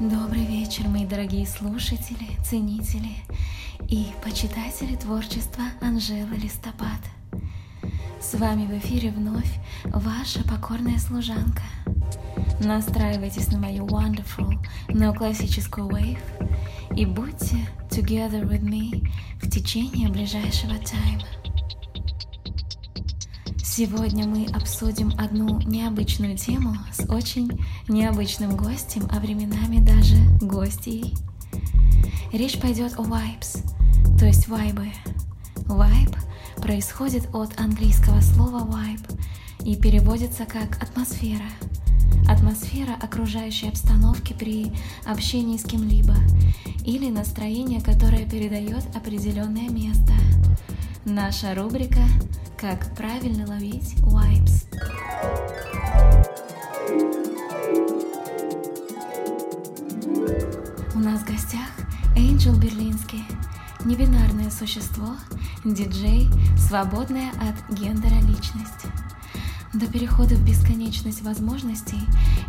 Добрый вечер, мои дорогие слушатели, ценители и почитатели творчества Анжелы Листопад. С вами в эфире вновь ваша покорная служанка. Настраивайтесь на мою wonderful неоклассическую wave и будьте together with me в течение ближайшего тайма. Сегодня мы обсудим одну необычную тему с очень необычным гостем, а временами даже гостьей. Речь пойдет о vibes, то есть вайбы. Вайб происходит от английского слова vibe и переводится как атмосфера. Атмосфера окружающей обстановки при общении с кем-либо или настроение, которое передает определенное место. Наша рубрика «Как правильно ловить vibes». У нас в гостях Эйнджел Берлинский, небинарное существо, диджей, свободная от гендера личность. До перехода в бесконечность возможностей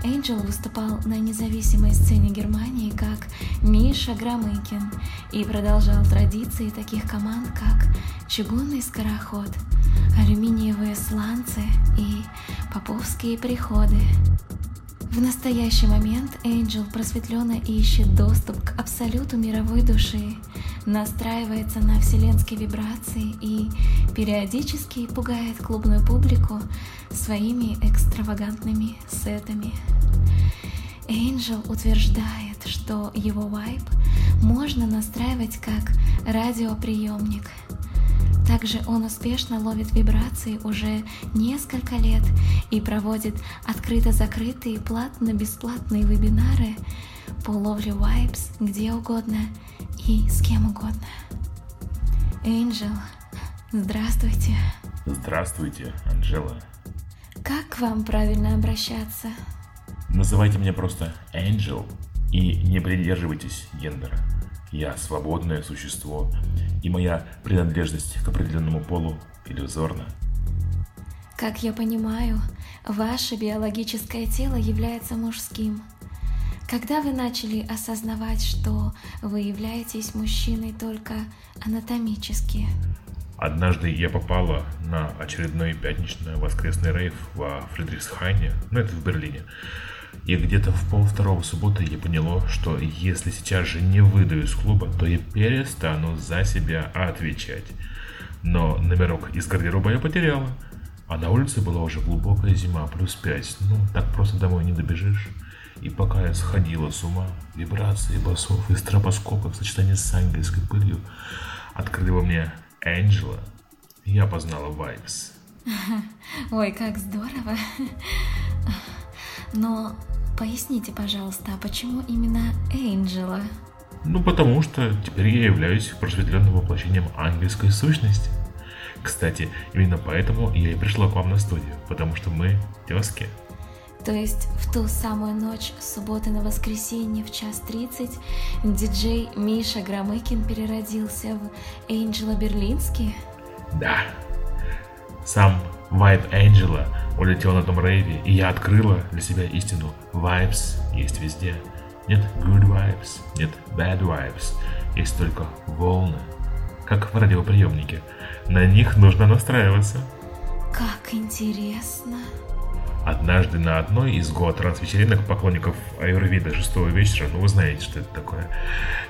Энджел выступал на независимой сцене Германии как Миша Громыкин и продолжал традиции таких команд, как Чугунный скороход, Алюминиевые сланцы и Поповские приходы. В настоящий момент Энджел просветленно ищет доступ к абсолюту мировой души, настраивается на вселенские вибрации и периодически пугает клубную публику своими экстравагантными сетами. Энджел утверждает, что его вайб можно настраивать как радиоприемник – также он успешно ловит вибрации уже несколько лет и проводит открыто-закрытые платно-бесплатные вебинары по ловле вайбс где угодно и с кем угодно. Энджел, здравствуйте. Здравствуйте, Анжела. Как к вам правильно обращаться? Называйте меня просто Энджел и не придерживайтесь гендера. Я свободное существо, и моя принадлежность к определенному полу иллюзорна. Как я понимаю, ваше биологическое тело является мужским. Когда вы начали осознавать, что вы являетесь мужчиной только анатомически? Однажды я попала на очередной пятничный воскресный рейв во Фридрихсхайне, ну это в Берлине. И где-то в пол второго субботы я поняла, что если сейчас же не выйду из клуба, то я перестану за себя отвечать. Но номерок из гардероба я потеряла. А на улице была уже глубокая зима, плюс пять. Ну, так просто домой не добежишь. И пока я сходила с ума, вибрации басов и стробоскопов в сочетании с ангельской пылью открыли во мне Энджела, я познала Вайбс. Ой, как здорово. Но поясните, пожалуйста, а почему именно Энджела? Ну, потому что теперь я являюсь просветленным воплощением ангельской сущности. Кстати, именно поэтому я и пришла к вам на студию, потому что мы тезки. То есть в ту самую ночь с субботы на воскресенье в час тридцать диджей Миша Громыкин переродился в Энджела Берлинский? Да. Сам Вайб Энджела улетел на том рейве, и я открыла для себя истину. Vibes есть везде. Нет good vibes, нет bad vibes. Есть только волны. Как в радиоприемнике. На них нужно настраиваться. Как интересно. Однажды на одной из год вечеринок поклонников Аюрведа шестого вечера, ну вы знаете, что это такое,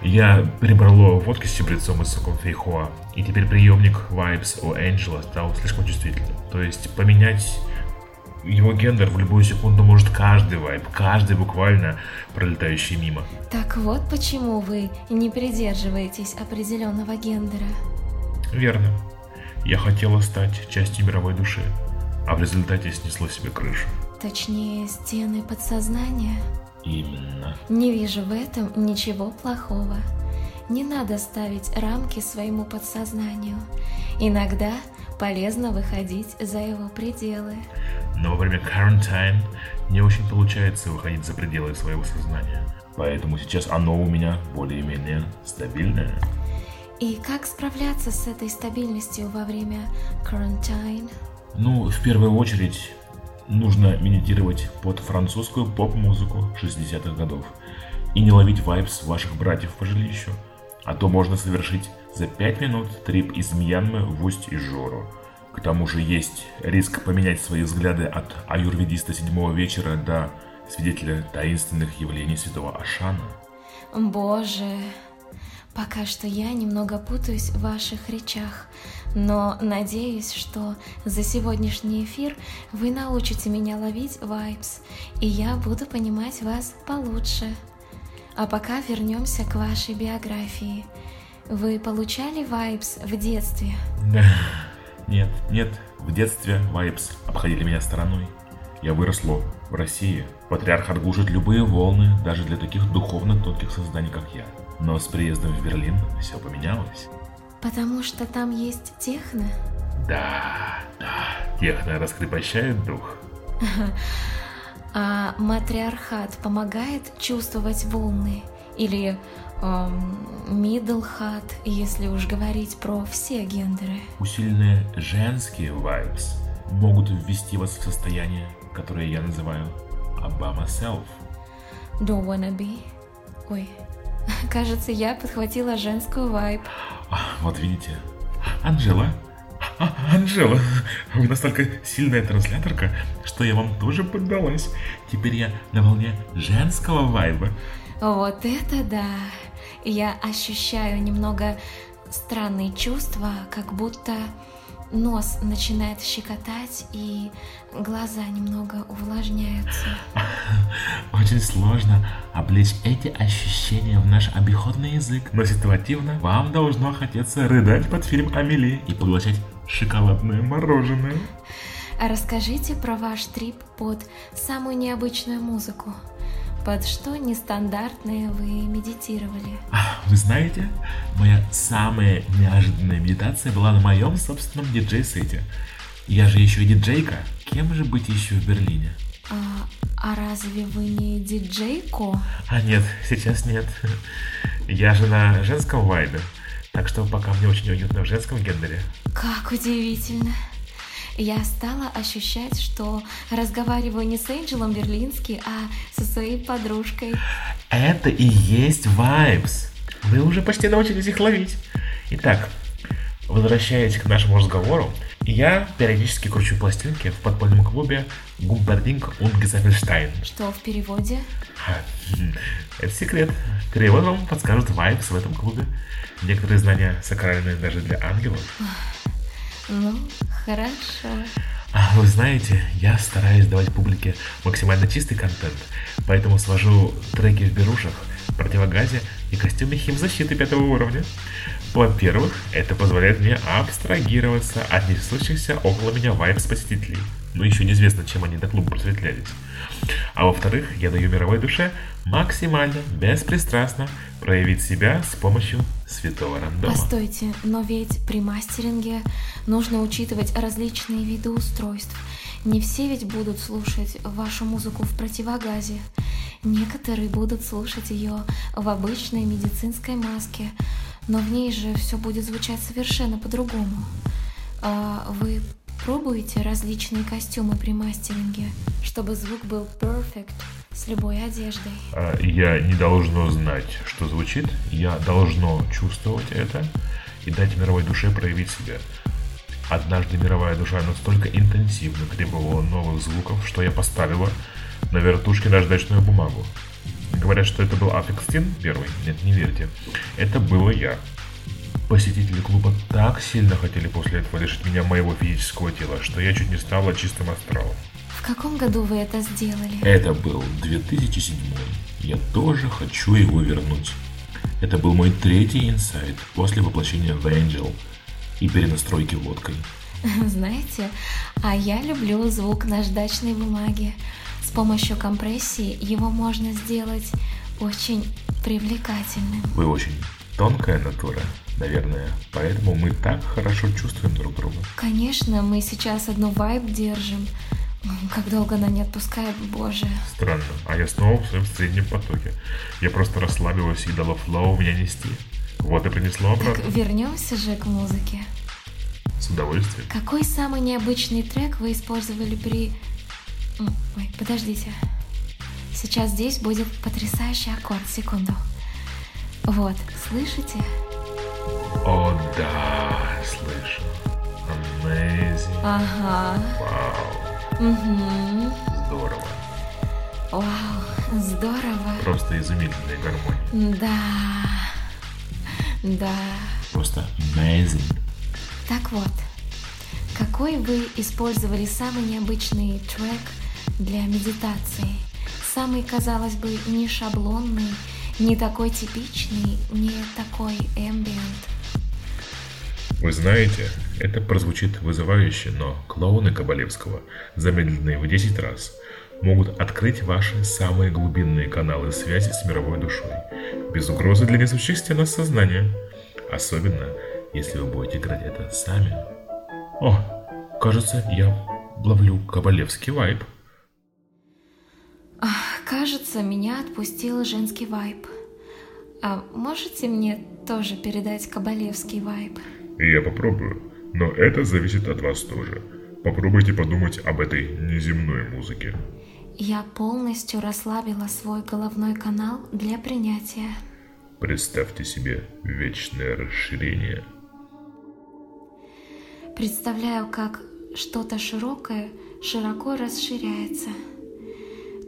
я перебрала водки с чабрецом и соком фейхоа, и теперь приемник Vibes у Энджела стал слишком чувствительным. То есть поменять его гендер в любую секунду может каждый вайб, каждый буквально пролетающий мимо. Так вот почему вы не придерживаетесь определенного гендера. Верно. Я хотела стать частью мировой души, а в результате снесло себе крышу. Точнее, стены подсознания. Именно. Не вижу в этом ничего плохого. Не надо ставить рамки своему подсознанию. Иногда полезно выходить за его пределы. Но во время карантин не очень получается выходить за пределы своего сознания. Поэтому сейчас оно у меня более-менее стабильное. И как справляться с этой стабильностью во время карантин? Ну, в первую очередь, нужно медитировать под французскую поп-музыку 60-х годов. и не ловить вайбс ваших братьев по жилищу. А то можно совершить за 5 минут трип из Мьянмы в Усть-Ижору. К тому же есть риск поменять свои взгляды от аюрведиста седьмого вечера до свидетеля таинственных явлений святого Ашана. Боже, пока что я немного путаюсь в ваших речах, но надеюсь, что за сегодняшний эфир вы научите меня ловить вайбс, и я буду понимать вас получше. А пока вернемся к вашей биографии. Вы получали вайбс в детстве? Да. Нет, нет, в детстве вайбс обходили меня стороной. Я выросло в России. Патриарх отглушит любые волны, даже для таких духовно тонких созданий, как я. Но с приездом в Берлин все поменялось. Потому что там есть техно? Да, да, техно раскрепощает дух. А матриархат помогает чувствовать волны? Или эм, если уж говорить про все гендеры? Усиленные женские vibes могут ввести вас в состояние, которое я называю Обама Self. Don't wanna be. Ой, кажется, я подхватила женскую вайб. А, вот видите. Анжела, а, Анжела, вы настолько сильная трансляторка, что я вам тоже поддалась. Теперь я на волне женского вайба. Вот это да! Я ощущаю немного странные чувства, как будто нос начинает щекотать и глаза немного увлажняются. Очень сложно облечь эти ощущения в наш обиходный язык, но ситуативно вам должно хотеться рыдать под фильм Амели и поглощать шоколадное мороженое. Расскажите про ваш трип под самую необычную музыку. Под что нестандартное вы медитировали? А, вы знаете, моя самая неожиданная медитация была на моем собственном диджей-сете. Я же еще и диджейка. Кем же быть еще в Берлине? А, а разве вы не диджейко? А нет, сейчас нет. Я же на женском вайбе. Так что пока мне очень уютно в женском гендере. Как удивительно. Я стала ощущать, что разговариваю не с Энджелом Берлински, а со своей подружкой. Это и есть вайбс. Вы уже почти научились их ловить. Итак, возвращаясь к нашему разговору, я периодически кручу пластинки в подпольном клубе Гумпердинг und Gesaffelstein. Что в переводе? Это секрет. Перевод вам подскажут вайбс в этом клубе. Некоторые знания сакральные даже для ангелов. Ну, хорошо. А вы знаете, я стараюсь давать публике максимально чистый контент, поэтому свожу треки в берушах, противогазе и костюме химзащиты пятого уровня. Во-первых, это позволяет мне абстрагироваться от несущихся около меня вайбс посетителей. Но еще неизвестно, чем они до клуба просветлялись. А во-вторых, я даю мировой душе максимально, беспристрастно проявить себя с помощью святого рандома. Постойте, но ведь при мастеринге нужно учитывать различные виды устройств. Не все ведь будут слушать вашу музыку в противогазе. Некоторые будут слушать ее в обычной медицинской маске, но в ней же все будет звучать совершенно по-другому. А вы пробуете различные костюмы при мастеринге, чтобы звук был perfect с любой одеждой? А, я не должно знать, что звучит, я должно чувствовать это и дать мировой душе проявить себя. Однажды мировая душа настолько интенсивно требовала новых звуков, что я поставила на вертушке наждачную бумагу. Говорят, что это был Аффикс первый. Нет, не верьте. Это было я. Посетители клуба так сильно хотели после этого лишить меня моего физического тела, что я чуть не стала чистым астралом. В каком году вы это сделали? Это был 2007. Я тоже хочу его вернуть. Это был мой третий инсайт после воплощения в Angel и перенастройки водкой. Знаете, а я люблю звук наждачной бумаги. С помощью компрессии его можно сделать очень привлекательным. Вы очень тонкая натура наверное. Поэтому мы так хорошо чувствуем друг друга. Конечно, мы сейчас одну вайб держим. Как долго она не отпускает, боже. Странно. А я снова в своем среднем потоке. Я просто расслабилась и дала флоу меня нести. Вот и принесло обратно. Так вернемся же к музыке. С удовольствием. Какой самый необычный трек вы использовали при... Ой, подождите. сейчас здесь будет потрясающий аккорд. Секунду. Вот, слышите? О, да, слышу. Amazing. Ага. Вау. Угу. Здорово. Вау, здорово. Просто изумительная гармония. Да. Да. Просто amazing. Так вот, какой вы использовали самый необычный трек для медитации? Самый, казалось бы, не шаблонный, не такой типичный, не такой ambient. Вы знаете, это прозвучит вызывающе, но клоуны Кабалевского, замедленные в 10 раз, могут открыть ваши самые глубинные каналы связи с мировой душой, без угрозы для несущих стен сознания. Особенно, если вы будете играть это сами. О, кажется, я ловлю кабалевский вайб. Кажется, меня отпустил женский вайб. А можете мне тоже передать кабалевский вайб? Я попробую, но это зависит от вас тоже. Попробуйте подумать об этой неземной музыке. Я полностью расслабила свой головной канал для принятия. Представьте себе вечное расширение. Представляю, как что-то широкое широко расширяется.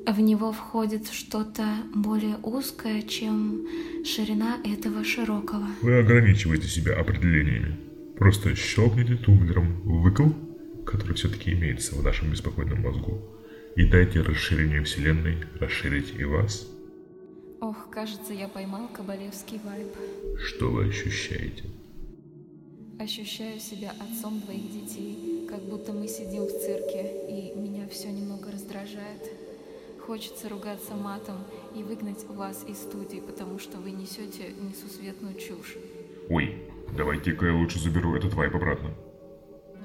В него входит что-то более узкое, чем ширина этого широкого. Вы ограничиваете себя определениями. Просто щелкните тумблером выкл, который все-таки имеется в нашем беспокойном мозгу, и дайте расширению Вселенной расширить и вас. Ох, кажется, я поймал кабалевский вайб. Что вы ощущаете? Ощущаю себя отцом двоих детей, как будто мы сидим в цирке, и меня все немного раздражает. Хочется ругаться матом и выгнать вас из студии, потому что вы несете несусветную чушь. Ой, давайте-ка я лучше заберу этот вайп обратно.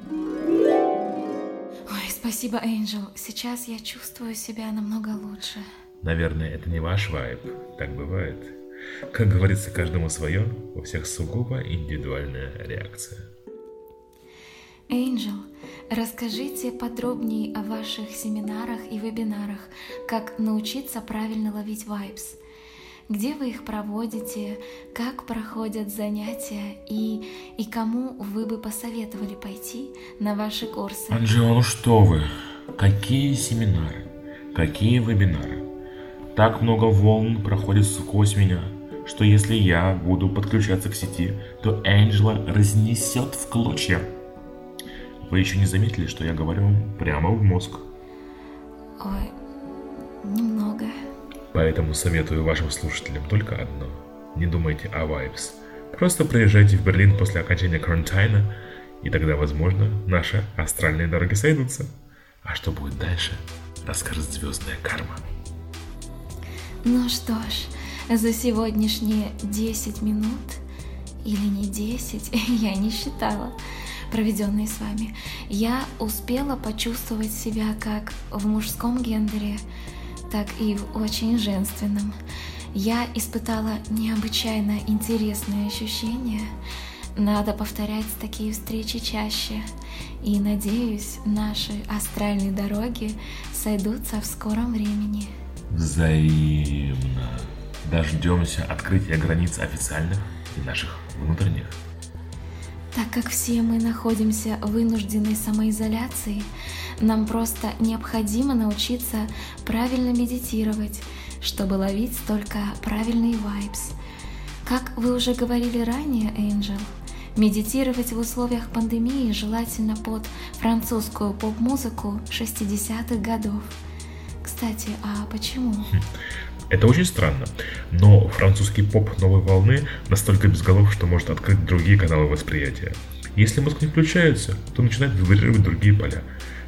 Ой, спасибо, Энджел. Сейчас я чувствую себя намного лучше. Наверное, это не ваш вайп. Так бывает. Как говорится, каждому свое, у всех сугубо индивидуальная реакция. Энджел, расскажите подробнее о ваших семинарах и вебинарах, как научиться правильно ловить вайбс. Где вы их проводите, как проходят занятия и, и кому вы бы посоветовали пойти на ваши курсы? Анжела, что вы? Какие семинары? Какие вебинары? Так много волн проходит сквозь меня, что если я буду подключаться к сети, то Энджела разнесет в клочья. Вы еще не заметили, что я говорю вам прямо в мозг? Ой, немного. Поэтому советую вашим слушателям только одно. Не думайте о вайбс. Просто приезжайте в Берлин после окончания карантина, и тогда, возможно, наши астральные дороги сойдутся. А что будет дальше, расскажет звездная карма. Ну что ж, за сегодняшние 10 минут, или не 10, я не считала, проведенные с вами, я успела почувствовать себя как в мужском гендере, так и в очень женственном. Я испытала необычайно интересные ощущения. Надо повторять такие встречи чаще. И надеюсь, наши астральные дороги сойдутся в скором времени. Взаимно. Дождемся открытия границ официальных и наших внутренних. Так как все мы находимся в вынужденной самоизоляции, нам просто необходимо научиться правильно медитировать, чтобы ловить только правильный вайбс. Как вы уже говорили ранее, Энджел, медитировать в условиях пандемии желательно под французскую поп-музыку 60-х годов. Кстати, а почему? Это очень странно, но французский поп новой волны настолько без голов, что может открыть другие каналы восприятия. Если мозг не включается, то начинает вибрировать другие поля.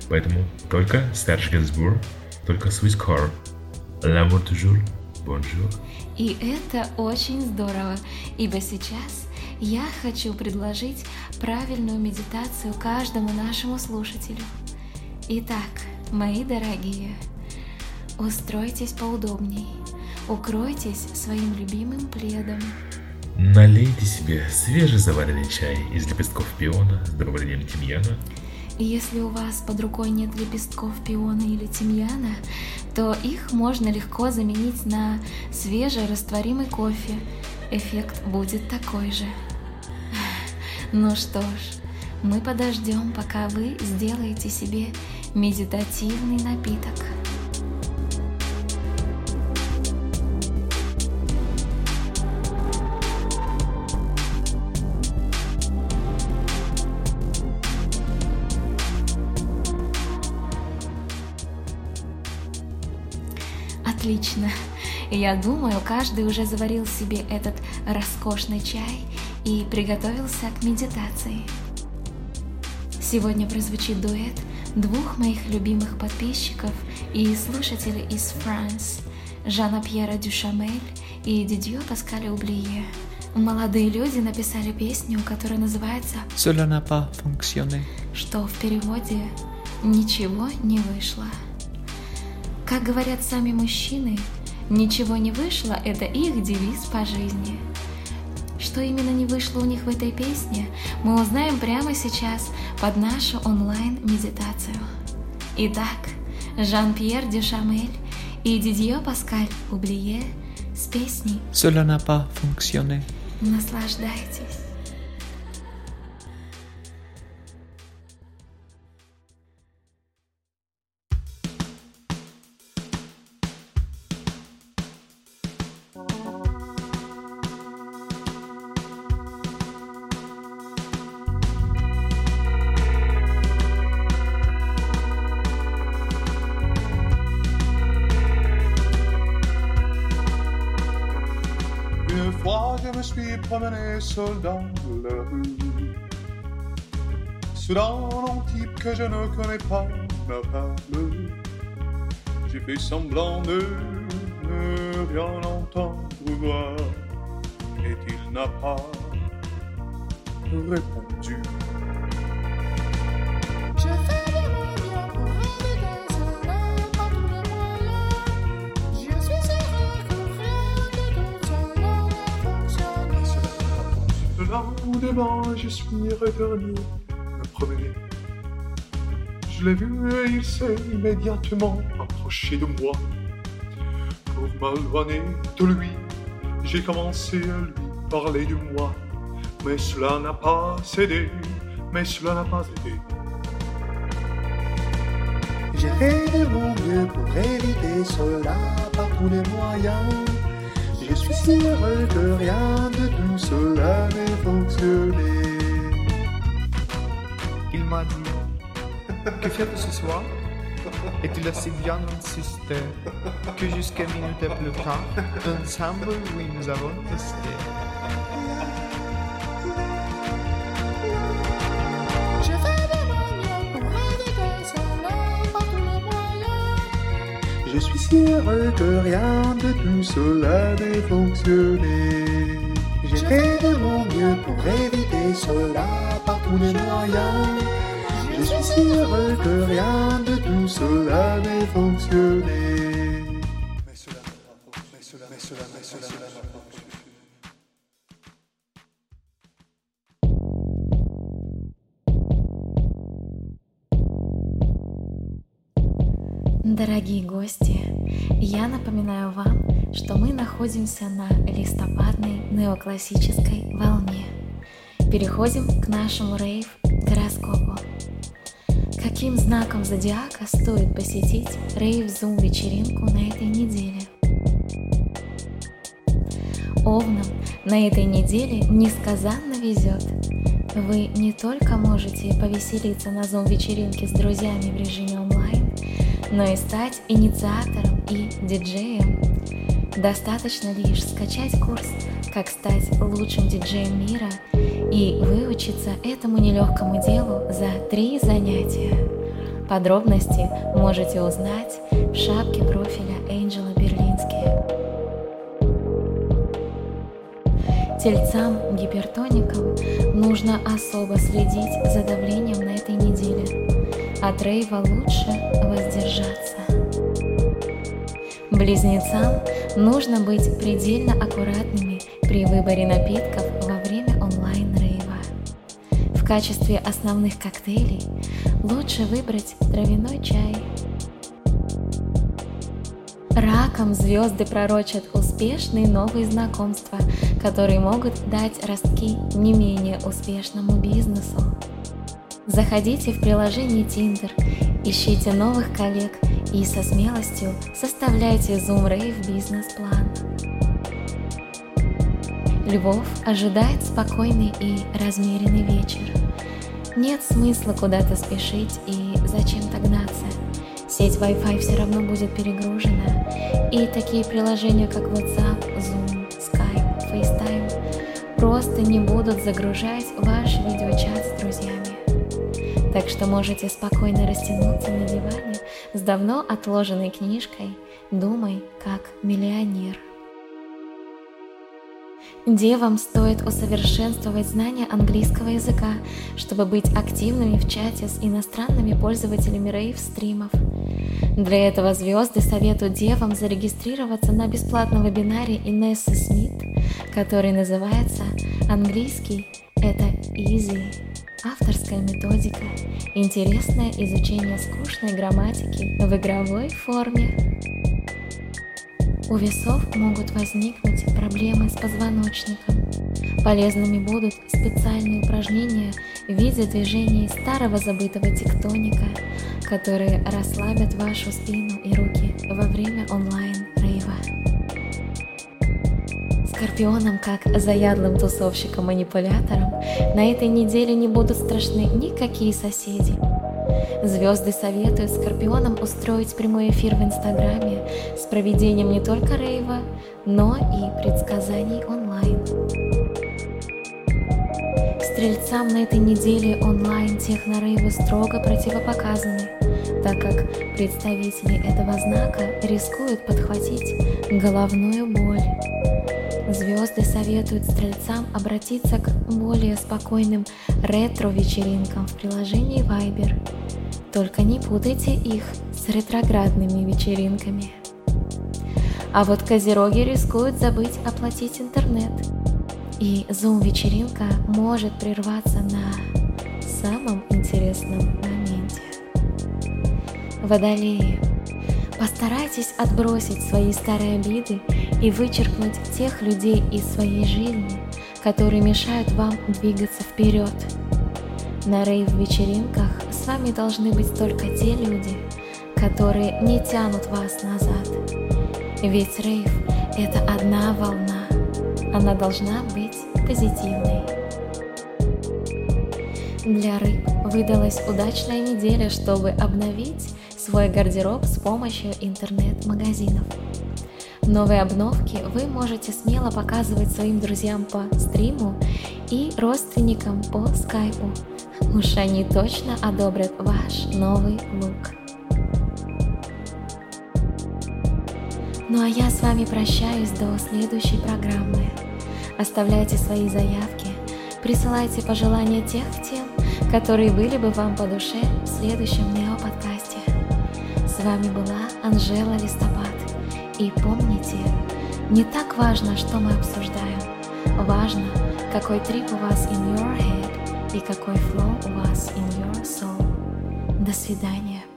Поэтому только Serge Gainsbourg, только Swiss Car, L'amour toujours, bonjour. И это очень здорово, ибо сейчас я хочу предложить правильную медитацию каждому нашему слушателю. Итак, мои дорогие, устройтесь поудобней, укройтесь своим любимым пледом. Налейте себе свежезаваренный чай из лепестков пиона с добавлением тимьяна. И если у вас под рукой нет лепестков пиона или тимьяна, то их можно легко заменить на свежерастворимый кофе. Эффект будет такой же. Ну что ж, мы подождем, пока вы сделаете себе медитативный напиток. Отлично. Я думаю, каждый уже заварил себе этот роскошный чай и приготовился к медитации. Сегодня прозвучит дуэт двух моих любимых подписчиков и слушателей из Франции, Жана Пьера Дюшамель и Дидье Паскаля Ублие. Молодые люди написали песню, которая называется «Cela n'a pas fonctionné», что в переводе «Ничего не вышло». Как говорят сами мужчины, ничего не вышло – это их девиз по жизни. Что именно не вышло у них в этой песне, мы узнаем прямо сейчас под нашу онлайн-медитацию. Итак, Жан-Пьер Дюшамель и Дидье Паскаль Ублие с песней «Cela n'a pas fonctionné». Наслаждайтесь. Promener seul dans la rue. Soudain, un type que je ne connais pas me parle. J'ai fait semblant de ne rien entendre ou voir, et il n'a pas répondu. Devant, je suis retourné me promener. Je l'ai vu et il s'est immédiatement approché de moi. Pour m'éloigner de lui, j'ai commencé à lui parler de moi. Mais cela n'a pas cédé, mais cela n'a pas aidé. J'ai fait de mon mieux pour éviter cela par tous les moyens. Je suis heureux que rien de tout cela n'ait fonctionné. Il m'a dit Que faire ce soir? A si bien insisté que jusqu'à minutes plus tard, ensemble, oui, nous avons resté. Je suis si heureux que rien de tout cela n'ait fonctionné. J'ai fait de mon mieux pour éviter cela par tous les moyens. Je suis si heureux que rien de tout cela n'ait fonctionné. Дорогие гости, я напоминаю вам, что мы находимся на листопадной неоклассической волне. Переходим к нашему рейв-гороскопу. Каким знаком зодиака стоит посетить рейв-зум-вечеринку на этой неделе? Овнам на этой неделе несказанно везет. Вы не только можете повеселиться на зум-вечеринке с друзьями в режиме но и стать инициатором и диджеем. Достаточно лишь скачать курс «Как стать лучшим диджеем мира» и выучиться этому нелегкому делу за три занятия. Подробности можете узнать в шапке профиля Энджела Берлински. Тельцам гипертоникам нужно особо следить за давлением на этой неделе. От рейва лучше воздержаться. Близнецам нужно быть предельно аккуратными при выборе напитков во время онлайн-рейва. В качестве основных коктейлей лучше выбрать травяной чай. Раком звезды пророчат успешные новые знакомства, которые могут дать ростки не менее успешному бизнесу. Заходите в приложение Tinder, ищите новых коллег и со смелостью составляйте Zoom Rave бизнес-план. Львов ожидает спокойный и размеренный вечер. Нет смысла куда-то спешить и зачем-то гнаться. Сеть Wi-Fi все равно будет перегружена, и такие приложения, как WhatsApp, Zoom, Skype, FaceTime просто не будут загружать ваш. Так что можете спокойно растянуться на диване с давно отложенной книжкой «Думай как миллионер». Девам стоит усовершенствовать знания английского языка, чтобы быть активными в чате с иностранными пользователями рейв-стримов. Для этого звезды советуют девам зарегистрироваться на бесплатном вебинаре Инессы Смит, который называется «Английский – это easy». Авторская методика, интересное изучение скучной грамматики в игровой форме. У весов могут возникнуть проблемы с позвоночником. Полезными будут специальные упражнения в виде движений старого забытого тектоника, которые расслабят вашу спину и руки во время онлайн-рейва. Скорпионам, как заядлым тусовщикам-манипуляторам, на этой неделе не будут страшны никакие соседи – Звезды советуют Скорпионам устроить прямой эфир в Инстаграме с проведением не только рейва, но и предсказаний онлайн. Стрельцам на этой неделе онлайн технорейвы строго противопоказаны, так как представители этого знака рискуют подхватить головную боль. Звезды советуют стрельцам обратиться к более спокойным ретро-вечеринкам в приложении Viber. Только не путайте их с ретроградными вечеринками. А вот козероги рискуют забыть оплатить интернет. И зум-вечеринка может прерваться на самом интересном моменте. Водолеи – Постарайтесь отбросить свои старые обиды и вычеркнуть тех людей из своей жизни, которые мешают вам двигаться вперед. На рейв-вечеринках с вами должны быть только те люди, которые не тянут вас назад. Ведь рейв – это одна волна, она должна быть позитивной. Для рыб выдалась удачная неделя, чтобы обновить свой гардероб с помощью интернет-магазинов. Новые обновки вы можете смело показывать своим друзьям по стриму и родственникам по скайпу. Уж они точно одобрят ваш новый лук. Ну а я с вами прощаюсь до следующей программы. Оставляйте свои заявки, присылайте пожелания тех тем, которые были бы вам по душе в следующем нео-подкасте. С вами была Анжела Листопад. И помните, не так важно, что мы обсуждаем. Важно, какой трип у вас in your head и какой flow у вас in your soul. До свидания.